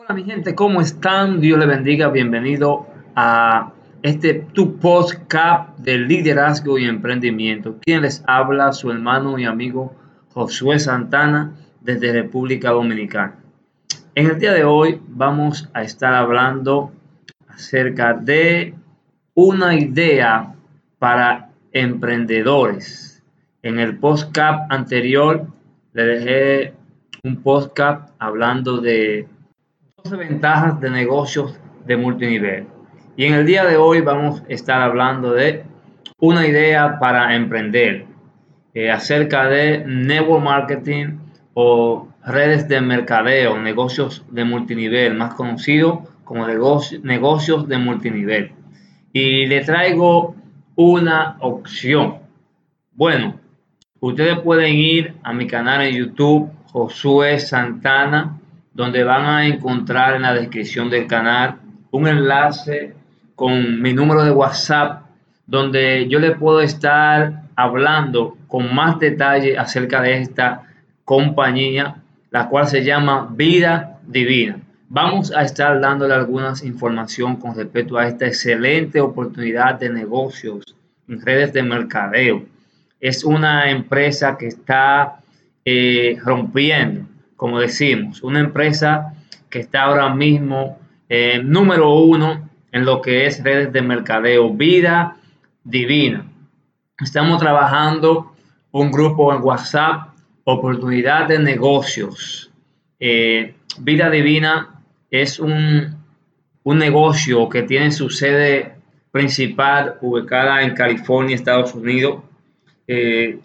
Hola mi gente, ¿cómo están? Dios les bendiga, bienvenido a este tu podcast de liderazgo y emprendimiento. Quien les habla, su hermano y amigo Josué Santana desde República Dominicana. En el día de hoy vamos a estar hablando acerca de una idea para emprendedores. En el podcast anterior le dejé un podcast hablando de 12 ventajas de negocios de multinivel. Y en el día de hoy vamos a estar hablando de una idea para emprender eh, acerca de network marketing o redes de mercadeo, negocios de multinivel, más conocido como negocios de multinivel. Y le traigo una opción. Bueno, ustedes pueden ir a mi canal en YouTube, Josué Santana, donde van a encontrar en la descripción del canal un enlace con mi número de WhatsApp, donde yo le puedo estar hablando con más detalle acerca de esta compañía, la cual se llama Vida Divina. Vamos a estar dándole algunas información con respecto a esta excelente oportunidad de negocios en redes de mercadeo. Es una empresa que está eh, rompiendo, como decimos, una empresa que está ahora mismo eh, número uno en lo que es redes de mercadeo, vida divina. Estamos trabajando un grupo en WhatsApp, oportunidad de negocios. Eh, vida divina es un, un negocio que tiene su sede principal ubicada en California, Estados Unidos. Eh,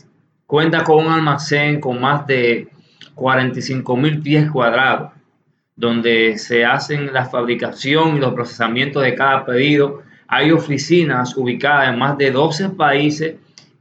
cuenta con un almacén con más de 45 mil pies cuadrados, donde se hacen la fabricación y los procesamientos de cada pedido. Hay oficinas ubicadas en más de 12 países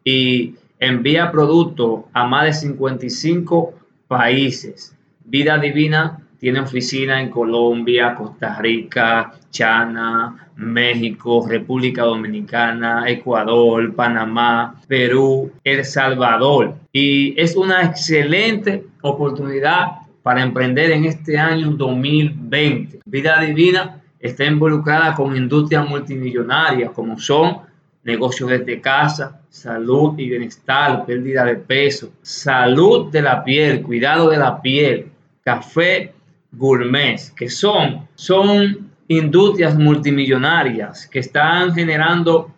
y envía productos a más de 55 países. Vida Divina tiene oficina en Colombia, Costa Rica, China, México, República Dominicana, Ecuador, Panamá, Perú, El Salvador. Y es una excelente oportunidad para emprender en este año 2020. Vida Divina está involucrada con industrias multimillonarias como son negocios desde casa, salud y bienestar, pérdida de peso, salud de la piel, cuidado de la piel, café gourmet, que son, son industrias multimillonarias que están generando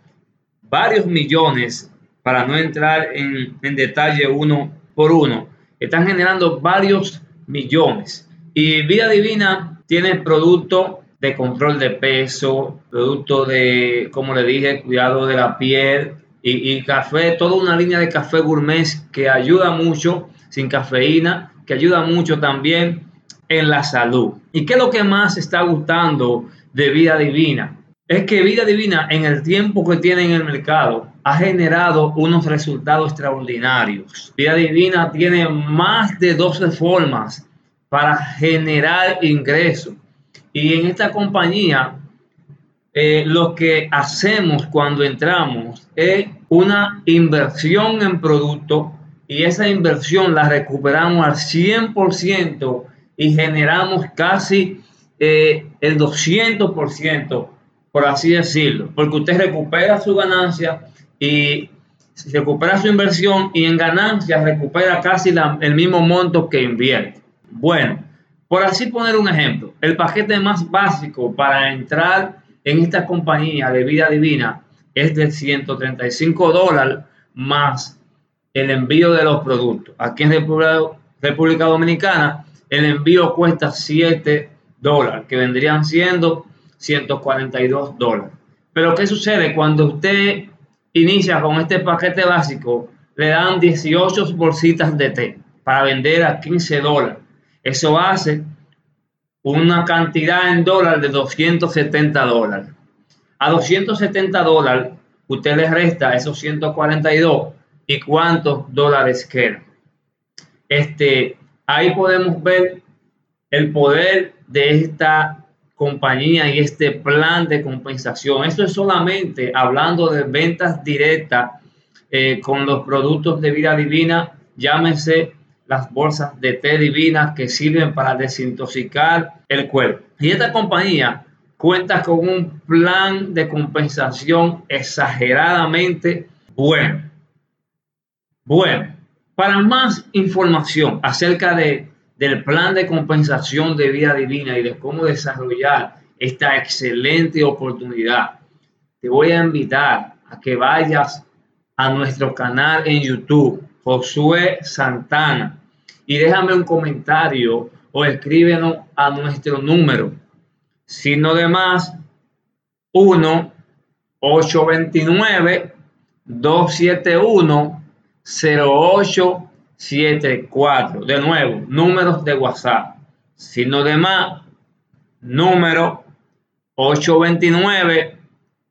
varios millones, para no entrar en, en detalle uno por uno, están generando varios millones. Y Vida Divina tiene producto de control de peso, producto de, como le dije, cuidado de la piel y, y, café, toda una línea de café gourmet que ayuda mucho, sin cafeína, que ayuda mucho también en la salud. ¿Y qué es lo que más está gustando de Vida Divina? Es que Vida Divina en el tiempo que tiene en el mercado ha generado unos resultados extraordinarios. Vida Divina tiene más de 12 formas para generar ingresos. Y en esta compañía, eh, lo que hacemos cuando entramos es una inversión en producto y esa inversión la recuperamos al 100% y generamos casi eh, el 200%, por así decirlo, porque usted recupera su ganancia y recupera su inversión y en ganancias recupera casi el mismo monto que invierte. Bueno, por así poner un ejemplo, el paquete más básico para entrar en esta compañía de vida divina es de 135 dólares más el envío de los productos. Aquí en República Dominicana el envío cuesta 7 dólares, que vendrían siendo 142 dólares. Pero ¿qué sucede cuando usted inicia con este paquete básico? Le dan 18 bolsitas de té para vender a 15 dólares. Eso hace una cantidad en dólares de 270 dólares. A 270 dólares usted le resta esos 142 y cuántos dólares quedan. Este, Ahí podemos ver el poder de esta compañía y este plan de compensación. Esto es solamente hablando de ventas directas eh, con los productos de vida divina, llámese las bolsas de té divinas que sirven para desintoxicar el cuerpo. Y esta compañía cuenta con un plan de compensación exageradamente bueno. Bueno, para más información acerca de, del plan de compensación de vida divina y de cómo desarrollar esta excelente oportunidad, te voy a invitar a que vayas a nuestro canal en YouTube, Josué Santana, y déjame un comentario o escríbenos a nuestro número, sino de más 1 829 271 0874. De nuevo, números de WhatsApp. Sino de más, número 829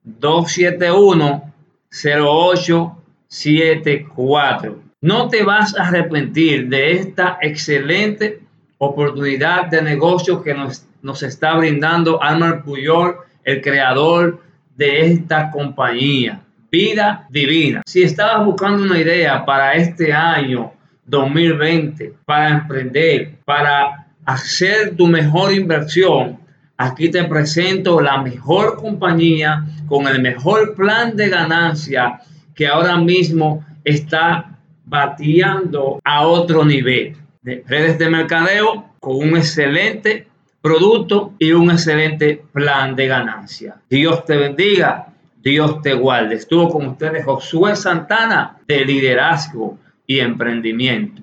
271 0874. No te vas a arrepentir de esta excelente oportunidad de negocio que nos, nos está brindando Almar Puyol, el creador de esta compañía. Vida divina. Si estabas buscando una idea para este año 2020, para emprender, para hacer tu mejor inversión, Aquí te presento la mejor compañía con el mejor plan de ganancia que ahora mismo está bateando a otro nivel de redes de mercadeo con un excelente producto y un excelente plan de ganancia. Dios te bendiga, Dios te guarde. Estuvo con ustedes Josué Santana de liderazgo y emprendimiento.